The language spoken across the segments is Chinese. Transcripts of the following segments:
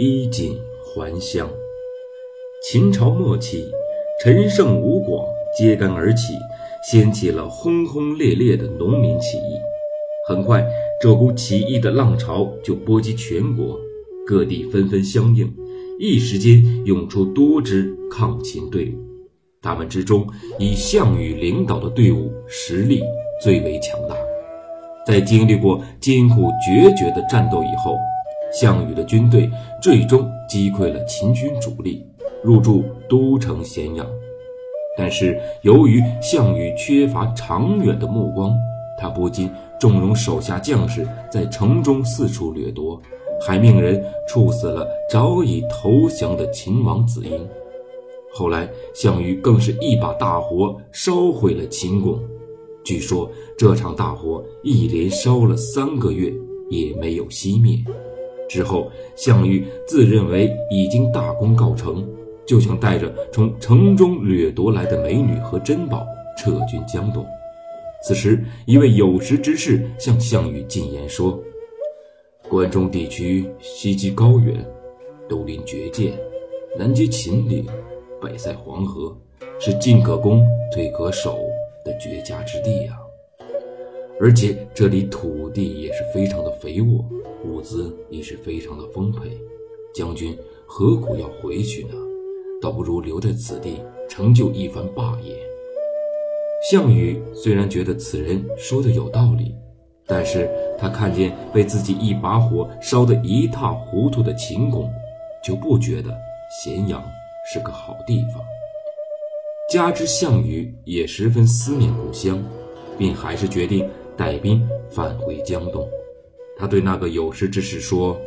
衣锦还乡。秦朝末期，陈胜吴广揭竿而起，掀起了轰轰烈烈的农民起义。很快，这股起义的浪潮就波及全国，各地纷纷响应，一时间涌出多支抗秦队伍。他们之中，以项羽领导的队伍实力最为强大。在经历过艰苦决绝的战斗以后，项羽的军队最终击溃了秦军主力。入驻都城咸阳，但是由于项羽缺乏长远的目光，他不仅纵容手下将士在城中四处掠夺，还命人处死了早已投降的秦王子婴。后来，项羽更是一把大火烧毁了秦宫，据说这场大火一连烧了三个月也没有熄灭。之后，项羽自认为已经大功告成。就想带着从城中掠夺来的美女和珍宝撤军江东。此时，一位有识之士向项羽进言说：“关中地区西击高原，东临绝剑，南接秦岭，北塞黄河，是进可攻，退可守的绝佳之地啊！而且这里土地也是非常的肥沃，物资也是非常的丰沛。将军何苦要回去呢？”倒不如留在此地，成就一番霸业。项羽虽然觉得此人说的有道理，但是他看见被自己一把火烧得一塌糊涂的秦宫，就不觉得咸阳是个好地方。加之项羽也十分思念故乡，并还是决定带兵返回江东。他对那个有识之士说：“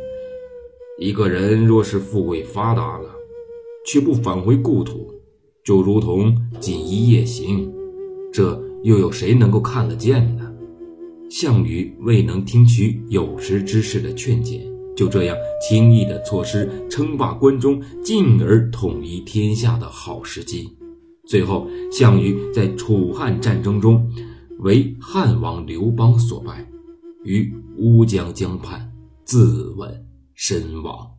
一个人若是富贵发达了。”却不返回故土，就如同锦衣夜行，这又有谁能够看得见呢？项羽未能听取有识之士的劝谏，就这样轻易地错失称霸关中，进而统一天下的好时机。最后，项羽在楚汉战争中为汉王刘邦所败，于乌江江畔自刎身亡。